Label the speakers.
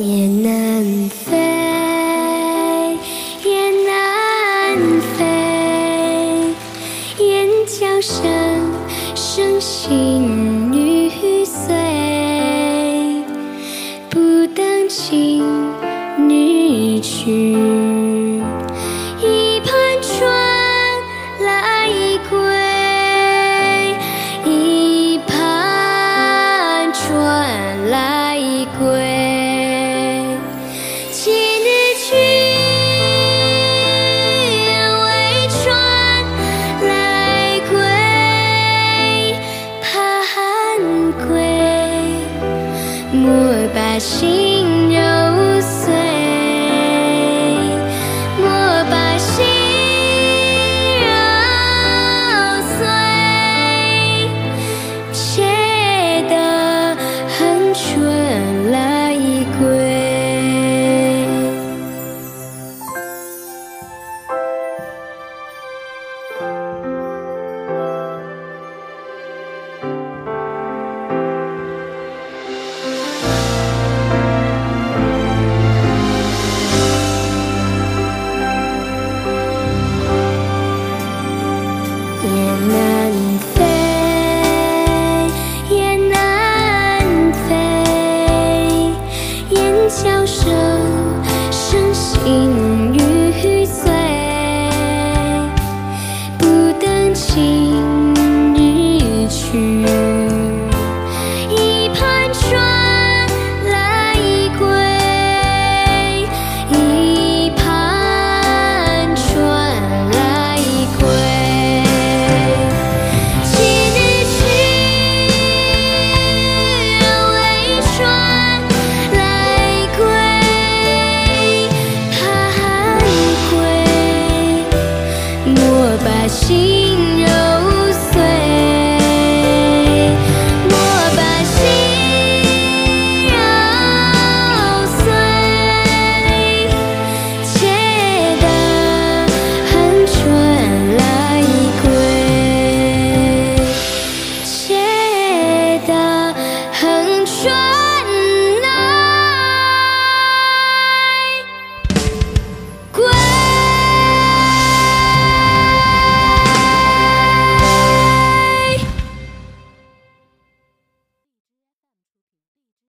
Speaker 1: 雁南飞，雁南飞，雁叫声声心欲碎，不等晴日去。莫把心人。今日去，一盼春来归。一盼春来归，今日去，为春来归。盼归，莫把心。